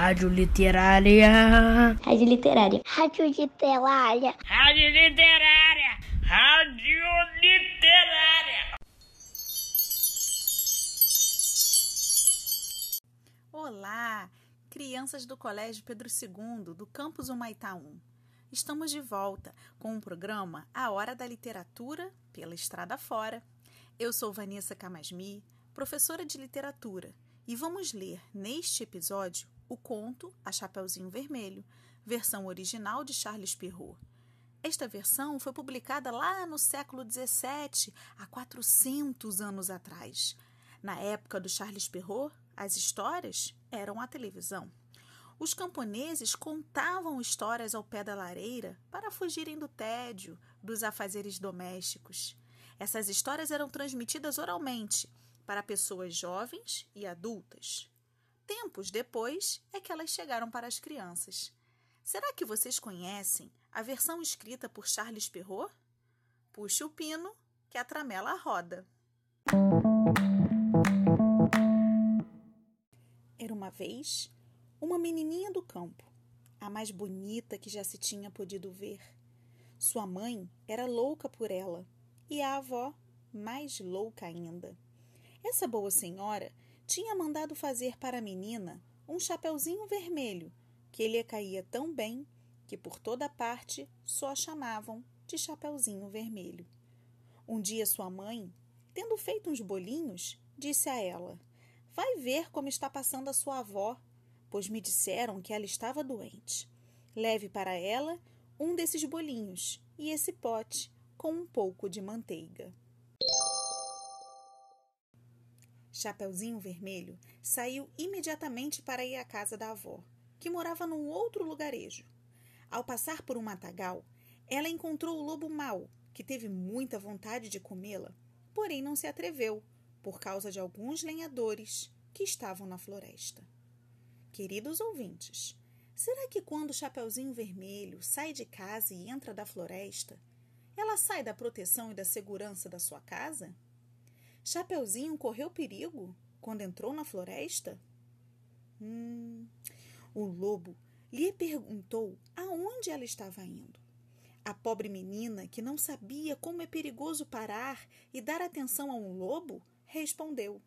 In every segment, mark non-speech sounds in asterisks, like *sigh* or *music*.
Rádio Literária. Rádio Literária. Rádio Literária. Rádio Literária. Rádio Literária. Olá, crianças do Colégio Pedro II, do campus Humaitá 1. Estamos de volta com o programa A Hora da Literatura pela Estrada Fora. Eu sou Vanessa Camasmi, professora de literatura, e vamos ler neste episódio o conto A Chapeuzinho Vermelho, versão original de Charles Perrault. Esta versão foi publicada lá no século XVII, há 400 anos atrás. Na época do Charles Perrault, as histórias eram a televisão. Os camponeses contavam histórias ao pé da lareira para fugirem do tédio, dos afazeres domésticos. Essas histórias eram transmitidas oralmente para pessoas jovens e adultas. Tempos depois é que elas chegaram para as crianças. Será que vocês conhecem a versão escrita por Charles Perrault? Puxe o pino que a tramela roda. Era uma vez uma menininha do campo, a mais bonita que já se tinha podido ver. Sua mãe era louca por ela e a avó mais louca ainda. Essa boa senhora tinha mandado fazer para a menina um chapeuzinho vermelho que lhe caía tão bem que por toda parte só a chamavam de Chapeuzinho Vermelho. Um dia sua mãe, tendo feito uns bolinhos, disse a ela: Vai ver como está passando a sua avó, pois me disseram que ela estava doente. Leve para ela um desses bolinhos e esse pote com um pouco de manteiga. Chapeuzinho Vermelho saiu imediatamente para ir à casa da avó, que morava num outro lugarejo. Ao passar por um matagal, ela encontrou o lobo mau, que teve muita vontade de comê-la, porém não se atreveu, por causa de alguns lenhadores que estavam na floresta. Queridos ouvintes, será que quando o Chapeuzinho Vermelho sai de casa e entra da floresta, ela sai da proteção e da segurança da sua casa? Chapeuzinho correu perigo quando entrou na floresta? Hum, o lobo lhe perguntou aonde ela estava indo. A pobre menina, que não sabia como é perigoso parar e dar atenção a um lobo, respondeu: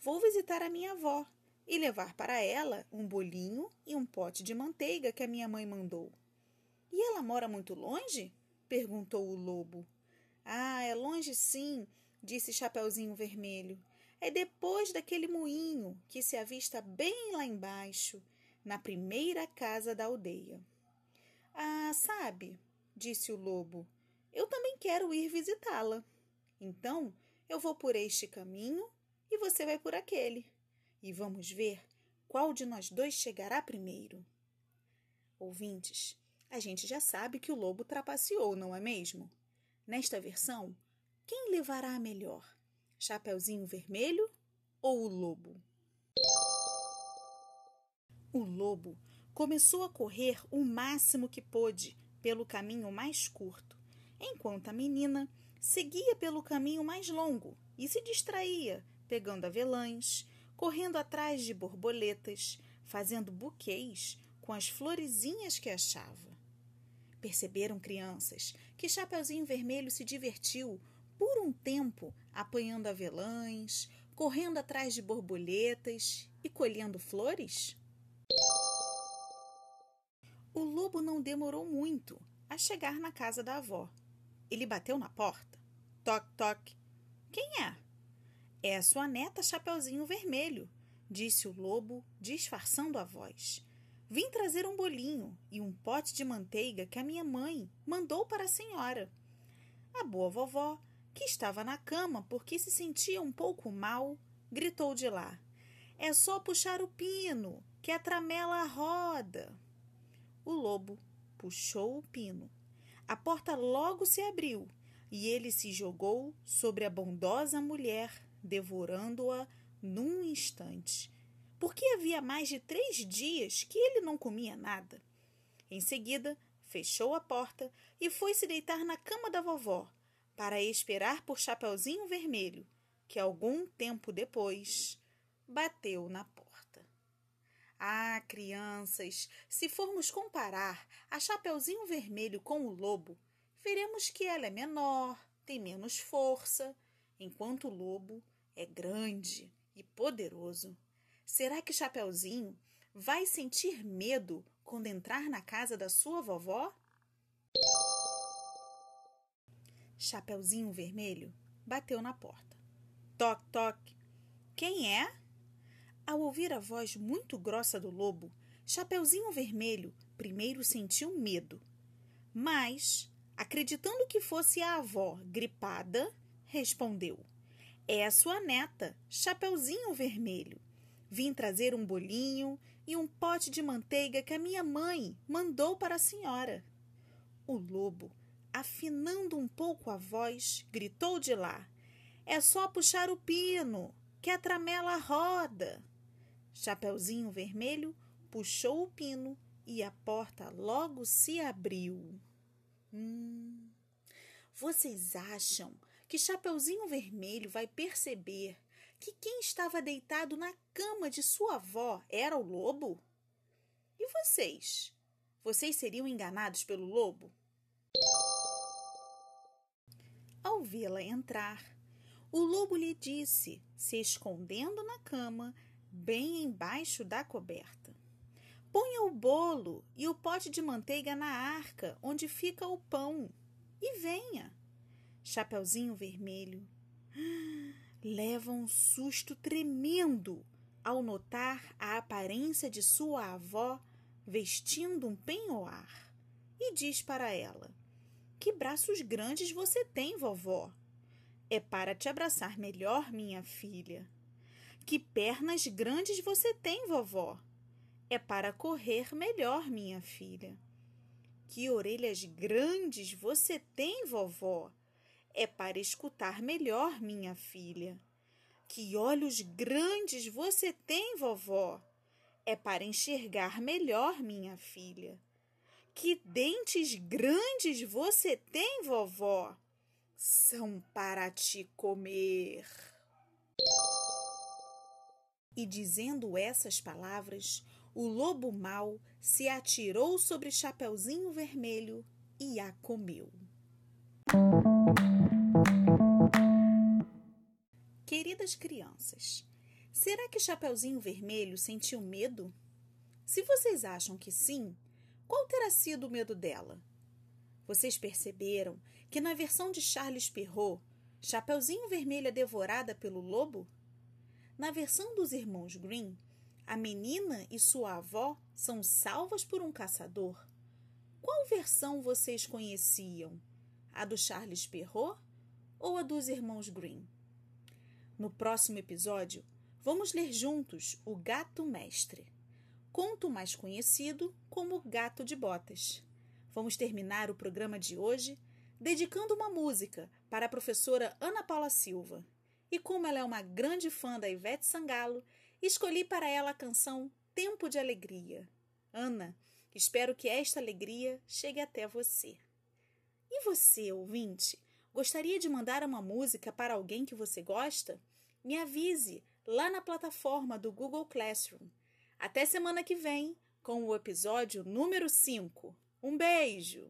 Vou visitar a minha avó e levar para ela um bolinho e um pote de manteiga que a minha mãe mandou. E ela mora muito longe? perguntou o lobo. Ah, é longe sim, disse Chapeuzinho Vermelho. É depois daquele moinho que se avista bem lá embaixo, na primeira casa da aldeia. Ah, sabe, disse o lobo, eu também quero ir visitá-la. Então eu vou por este caminho e você vai por aquele. E vamos ver qual de nós dois chegará primeiro. Ouvintes, a gente já sabe que o lobo trapaceou, não é mesmo? Nesta versão, quem levará a melhor? Chapeuzinho Vermelho ou o lobo? O lobo começou a correr o máximo que pôde pelo caminho mais curto, enquanto a menina seguia pelo caminho mais longo e se distraía, pegando avelãs, correndo atrás de borboletas, fazendo buquês com as florezinhas que achava. Perceberam, crianças, que Chapeuzinho Vermelho se divertiu por um tempo apanhando avelãs, correndo atrás de borboletas e colhendo flores? O lobo não demorou muito a chegar na casa da avó. Ele bateu na porta. Toc, toc. Quem é? É a sua neta Chapeuzinho Vermelho, disse o lobo, disfarçando a voz. Vim trazer um bolinho e um pote de manteiga que a minha mãe mandou para a senhora. A boa vovó, que estava na cama porque se sentia um pouco mal, gritou de lá: É só puxar o pino, que a tramela roda. O lobo puxou o pino. A porta logo se abriu e ele se jogou sobre a bondosa mulher, devorando-a num instante, porque havia mais de três dias que ele não comia nada. Em seguida, fechou a porta e foi se deitar na cama da vovó para esperar por Chapeuzinho Vermelho, que algum tempo depois bateu na porta. Ah, crianças, se formos comparar a Chapeuzinho Vermelho com o lobo, veremos que ela é menor, tem menos força, enquanto o lobo é grande e poderoso. Será que Chapeuzinho vai sentir medo quando entrar na casa da sua vovó? Chapeuzinho Vermelho bateu na porta. Toque, toque. Quem é? Ao ouvir a voz muito grossa do lobo, Chapeuzinho Vermelho primeiro sentiu medo, mas, acreditando que fosse a avó gripada, respondeu: É a sua neta, Chapeuzinho Vermelho. Vim trazer um bolinho e um pote de manteiga que a minha mãe mandou para a senhora. O lobo, afinando um pouco a voz, gritou de lá: É só puxar o pino, que a tramela roda. Chapeuzinho Vermelho puxou o pino e a porta logo se abriu. Hum, vocês acham que Chapeuzinho Vermelho vai perceber que quem estava deitado na cama de sua avó era o lobo? E vocês? Vocês seriam enganados pelo lobo? Ao vê-la entrar, o lobo lhe disse, se escondendo na cama bem embaixo da coberta. Ponha o bolo e o pote de manteiga na arca onde fica o pão e venha. Chapeuzinho Vermelho *gasps* leva um susto tremendo ao notar a aparência de sua avó vestindo um penhoar e diz para ela: Que braços grandes você tem, vovó! É para te abraçar melhor, minha filha. Que pernas grandes você tem, vovó! É para correr melhor, minha filha. Que orelhas grandes você tem, vovó! É para escutar melhor, minha filha. Que olhos grandes você tem, vovó! É para enxergar melhor, minha filha. Que dentes grandes você tem, vovó! São para te comer. E dizendo essas palavras, o lobo mau se atirou sobre Chapeuzinho Vermelho e a comeu. Queridas crianças, será que Chapeuzinho Vermelho sentiu medo? Se vocês acham que sim, qual terá sido o medo dela? Vocês perceberam que na versão de Charles Perrault, Chapeuzinho Vermelho é devorada pelo lobo? Na versão dos irmãos Green, a menina e sua avó são salvas por um caçador. Qual versão vocês conheciam? A do Charles Perrault ou a dos irmãos Green? No próximo episódio, vamos ler juntos O Gato Mestre, conto mais conhecido como Gato de Botas. Vamos terminar o programa de hoje dedicando uma música para a professora Ana Paula Silva. E como ela é uma grande fã da Ivete Sangalo, escolhi para ela a canção Tempo de Alegria. Ana, espero que esta alegria chegue até você. E você, ouvinte, gostaria de mandar uma música para alguém que você gosta? Me avise lá na plataforma do Google Classroom. Até semana que vem com o episódio número 5. Um beijo!